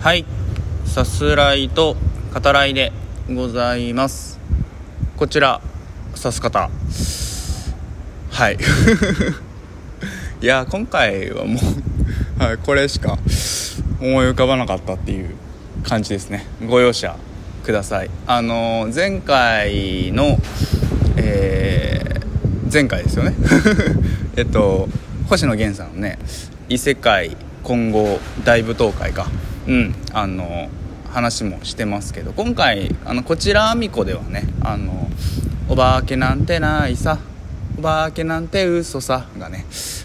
はい。さすらいと語らいでございます。こちらさす方。はい。いや今回はもう、はい、これしか思い浮かばなかったっていう感じですね。ご容赦ください。あの前回のえー、前回ですよね。えっと星野源さんのね異世界混合大舞踏会か。うん。あの話もしてますけど今回あのこちらあみこではねあの「お化けなんてないさお化けなんて嘘さ」がね、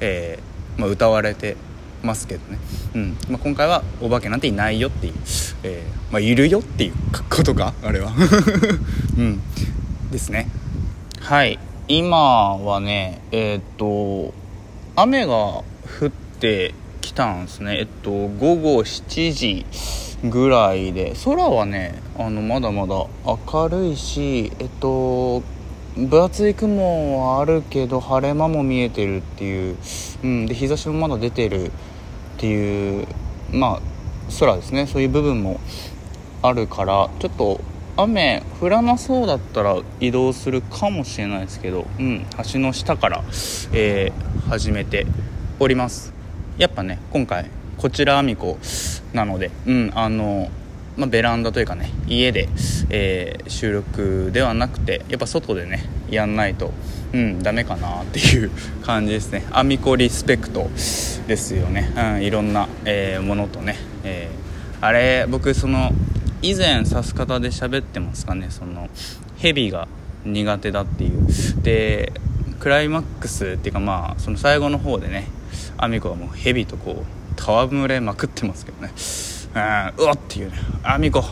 えーまあ、歌われてますけどね、うん。まあ、今回は「お化けなんていないよ」っていう、えーまあ、いるよっていう ことかあれは。うん。ですね。はい。今はねえー、っと雨が降ってきたんですね。えっと午後7時ぐらいで。空はねあのまだまだ明るいしえっと分厚い雲はあるけど晴れ間も見えてるっていう、うん、で日差しもまだ出てるっていうまあ空ですね。そういう部分もあるからちょっと雨降らなそうだったら移動するかもしれないですけど、うん、橋の下から、えー、始めております。やっぱね今回こちらあみこなので、うんあのまあ、ベランダというかね家で、えー、収録ではなくてやっぱ外でねやんないとうんダメかなっていう 感じですね。アミコリスペクトですよね、うん、いろんな、えー、ものとね、えー、あれ僕その以前指す方で喋ってますかねそのヘビが苦手だっていう。でクライマックスっていうかまあその最後の方でねアミコはもうヘビとこう戯れまくってますけどね。うんうわっていうね。アミコ。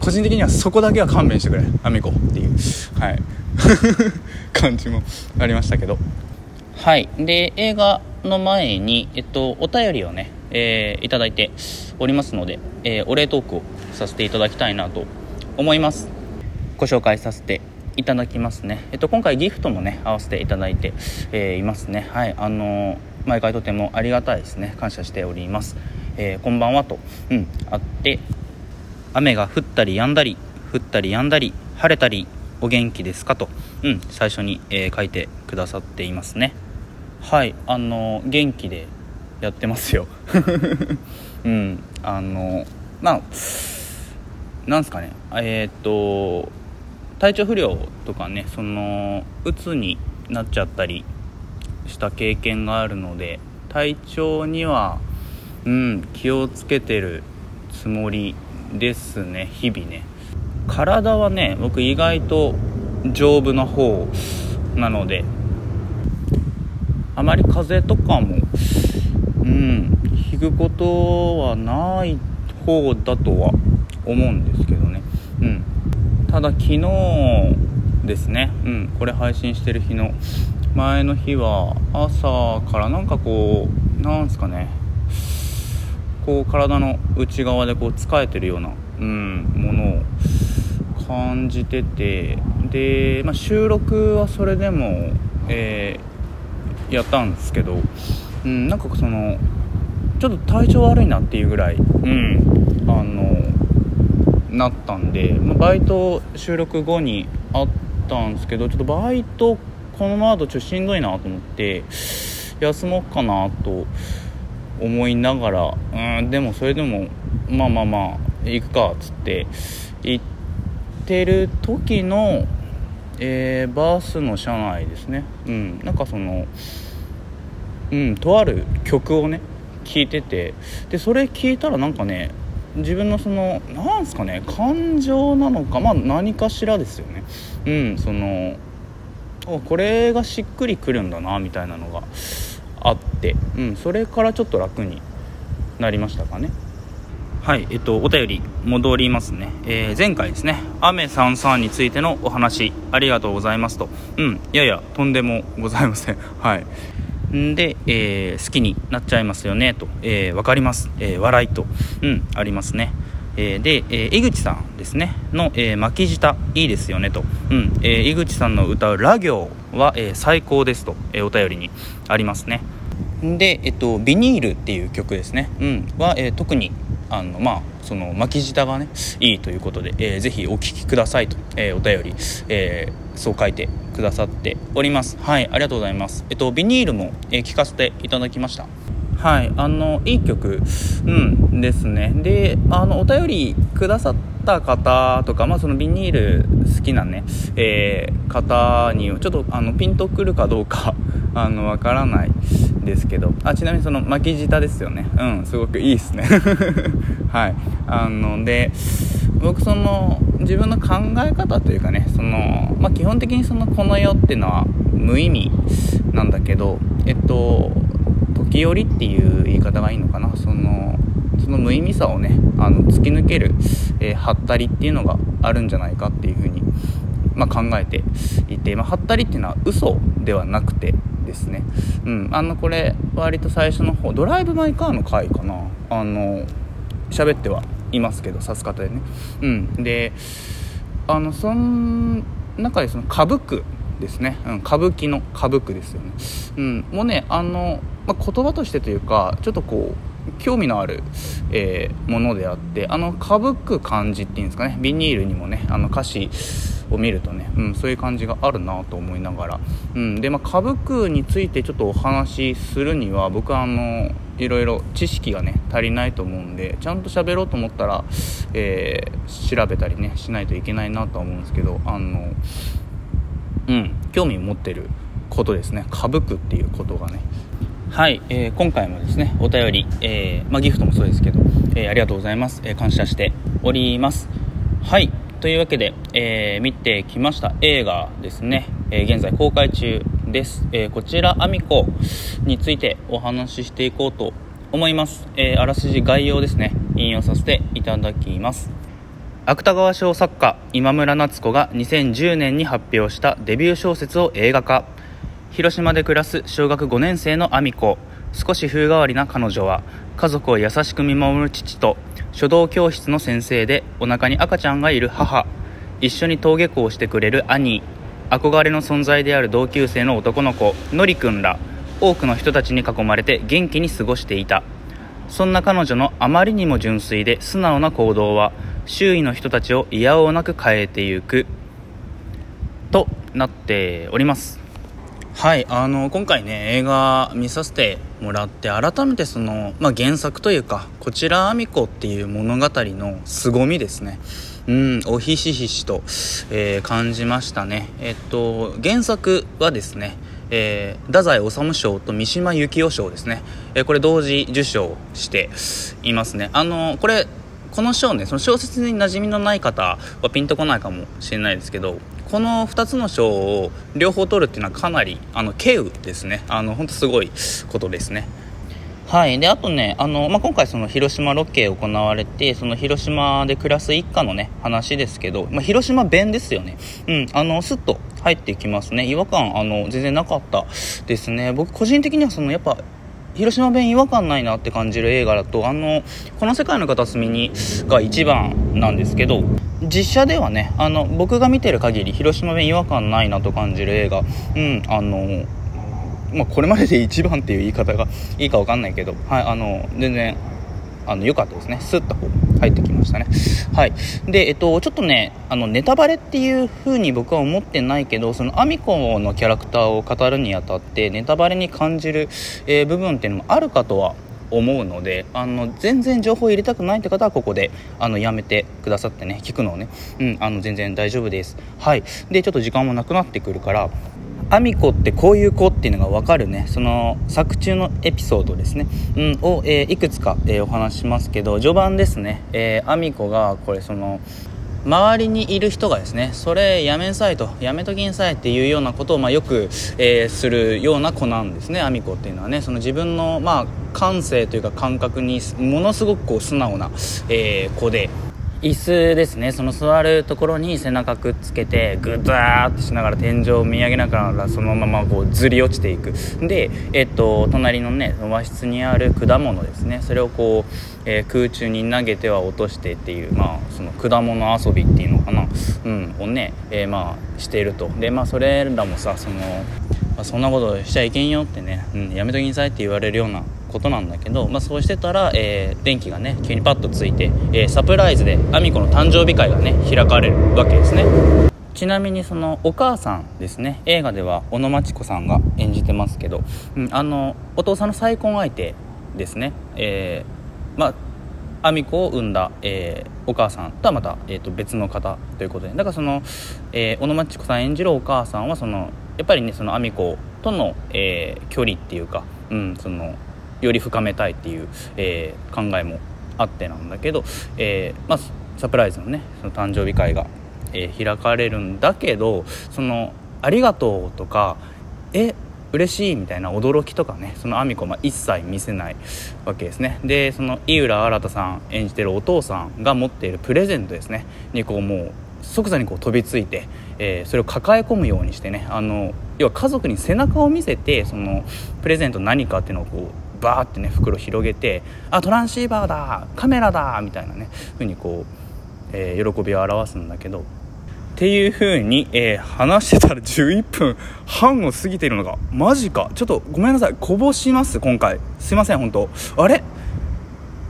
個人的にはそこだけは勘弁してくれ。アミコっていう。はい。感じもありましたけど。はい。で映画の前に、えっと、お便りをね、えー、いただいておりますので、えー、お礼トークをさせていただきたいなと思います。ご紹介させていただきますね、えっと、今回ギフトもね合わせていただいて、えー、いますね。はい。あのー毎回とてもありがたいですね。感謝しております、えー、こんばんはと、うん、あって雨が降ったり止んだり降ったり止んだり晴れたりお元気ですかと、うん、最初に、えー、書いてくださっていますね。はい。あの元気でやってますよ。うん。あのまあなんすかね。えっ、と体調不良とかねそのうつになっちゃったりした経験があるので体調にはうん気をつけてるつもりですね日々ね。体はね僕意外と丈夫な方なのであまり風邪とかもうん引くことはない方だとは思うんですけどね。うん。ただ昨日ですねうんこれ配信してる日の前の日は朝からなんかこうなんすかね。こう体の内側でこう疲れてるような、うん、ものを感じてて。で、まあ、収録はそれでも、えー、やったんですけど、うん、なんかそのちょっと体調悪いなっていうぐらい、うん、あのなったんで、まあ、バイト収録後にあったんですけどちょっとバイトこのままだとちょっとしんどいなと思って休もうかなと思いながらうんでもそれでもまあまあまあ行くかっつって行ってる時の、えー、バスの車内ですね。うんなんかそのうんとある曲をね聴いててでそれ聞いたらなんかね自分のそのなんすかね感情なのかまあ何かしらですよね。うんそのこれがしっくりくるんだなみたいなのがあって、うん、それからちょっと楽になりましたかね。はいえっとお便り戻りますね、えー、前回ですね。雨さんさんについてのお話。ありがとうございますと。うんいやいやとんでもございません。はい。んで、えー、好きになっちゃいますよねと、えー、分かります、えー、笑いと、うん、ありますね。えー、で、えー、井口さんですね。の、えー、巻き舌いいですよねと、うんえー、井口さんの歌う「ラ行は」えー、最高ですと、えー、お便りにありますね。で、えっと「ビニール」っていう曲ですね、うん、は、えー、特にあのまあその巻き舌がねいいということで、えー、ぜひお聞きくださいと、えー、お便り、えー、そう書いてくださっております。はいありがとうございます。えっとビニールも、えー、聞かせていただきました。はいあのいい曲うんですね。であのお便りくださった方とか、まあ、そのビニール好きなね、えー、方にちょっとあのピンとくるかどうか あのわからないですけど。あちなみにその巻き舌ですよね。うんすごくいいですね。はい。あので僕その自分の考え方というかねその、まあ、基本的にそのこの世っていうのは無意味なんだけどえっと時折っていう言い方がいいのかな？そのその無意味さをねあの突き抜ける、えー、はったりっていうのがあるんじゃないかっていうふうに、まあ、考えていて、まあ、はったりっていうのは嘘ではなくてですね、うん、あのこれ割と最初の方ドライブ・マイ・カーの回かな？あの喋ってはいますけど指す方でね。うんであのその中でその歌舞伎ですね、うん、歌舞伎の歌舞伎ですよね、うん、もうねあの、まあ、言葉としてというかちょっとこう興味のある、えー、ものであってあのかぶく感じっていうんですかね。ビニールにもねあの歌詞を見るとね、うん、そういう感じがあるなと思いながら、うん、でまあ歌舞伎についてちょっとお話しするには僕はあのいろいろ知識がね足りないと思うんでちゃんと喋ろうと思ったら、えー、調べたりねしないといけないなとは思うんですけどあのうん。興味持ってることですね。歌舞伎っていうことがね。はい、えー、今回もですねお便り、えー、まあ、ギフトもそうですけど、えー、ありがとうございます、え感謝しております。はい。というわけで、え見てきました。映画ですね、え現在公開中です、えこちらアミコについてお話ししていこうと思います、えあらすじ概要ですね。引用させていただきます。芥川賞作家今村夏子が2010年に発表したデビュー小説を映画化。広島で暮らす小学5年生のアミコ少し風変わりな彼女は家族を優しく見守る父と書道教室の先生でお腹に赤ちゃんがいる母。一緒に登下校してくれる兄。憧れの存在である同級生の男の子のりくんら。多くの人たちに囲まれて元気に過ごしていた。そんな彼女のあまりにも純粋で素直な行動は周囲の人たちを嫌おうなく変えてゆく。となっております。はいあの今回ね映画見させてもらって改めてその、まあ、原作というかこちらあみ子っていう物語の凄みですね。うんおひしひしと、えー、感じましたね。えっと原作はですねえー、太宰治賞と三島由紀夫賞ですね、えー、これ同時受賞していますね。あのこれこの賞ねその小説に馴染みのない方はピンとこないかもしれないですけどこの2つの賞を両方取るっていうのはかなりあの稀有ですね。あの本当すごいことですね。はい。であとねあの、まあ、今回その広島ロケ行われてその広島で暮らす一家のね話ですけど、まあ、広島弁ですよね。うん。あのスッと入ってきますね。違和感あの全然なかったですね。僕個人的にはそのやっぱ広島弁違和感ないなって感じる映画だとあのこの世界の片隅にが一番なんですけど実写ではねあの僕が見てる限り広島弁違和感ないなと感じる映画うんあのまあ、これまでで一番っていう言い方がいいか分かんないけど、はい、あの全然あの良かったですね。スッと入ってきましたね。はい。でえっとちょっとねあのネタバレっていう風に僕は思ってないけどそのアミコのキャラクターを語るにあたってネタバレに感じる、えー、部分っていうのもあるかとは思うのであの全然情報入れたくないって方はここであのやめてくださってね聞くのをね、うん、あの全然大丈夫です。はい。でちょっと時間もなくなってくるからアミコってこういう子っていうのが分かるね。その作中のエピソードですね、うん、を、えー、いくつか、えー、お話しますけど序盤ですね、えー、アミコがこれその周りにいる人がですねそれやめんさいとやめときんさいっていうようなことを、まあ、よく、えー、するような子なんですね。アミコっていうのはね。その自分の、まあ、感性というか感覚にものすごくこう素直な、えー、子で。椅子ですね。その座るところに背中くっつけてグザーってしながら天井を見上げながらそのままこうずり落ちていく。で、えっと、隣のね和室にある果物ですね。それをこう、えー、空中に投げては落としてっていう、まあ、その果物遊びっていうのかな、うん、をね、えー、まあしていると。でまあそれらもさその、まあ、そんなことしちゃいけんよってね、うん、やめときなさいって言われるようなことなんだけど、まあ、そうしてたら、えー、電気がね急にパッとついて、えー、サプライズでアミコの誕生日会がね開かれるわけですね。ちなみにそのお母さんですね。映画では小野真知子さんが演じてますけど、うん、あのお父さんの再婚相手ですね。えー、まあアミコを産んだ、えー、お母さんとはまた、えー、と別の方ということでだからその、えー、小野真知子さん演じるお母さんはそのやっぱりねそのアミコとの、えー、距離っていうか、うん、そのより深めたいっていう、えー、考えもあってなんだけど、えーまあ、サプライズのねその誕生日会が、えー、開かれるんだけどその「ありがとう」とか「え嬉しいみたいな驚きとかねそのアミコは一切見せないわけですね。でその井浦新さん演じてるお父さんが持っているプレゼントですね。にこうもう即座にこう飛びついて、えー、それを抱え込むようにしてね。あの要は家族に背中を見せてそのプレゼント何かっていうのをこうバーってね袋広げて「あトランシーバーだカメラだ!」みたいなね風にこう、えー、喜びを表すんだけどっていう風に、えー、話してたら11分半を過ぎているのがマジか。ちょっとごめんなさい。こぼします今回。すいません本当。あれ？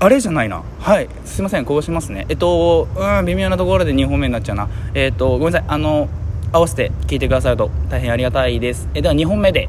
あれじゃないな。はい。すいませんこぼしますね。えっとうん微妙なところで2本目になっちゃうな。えっとごめんなさい。あの合わせて聞いてくださると大変ありがたいです。えでは2本目で。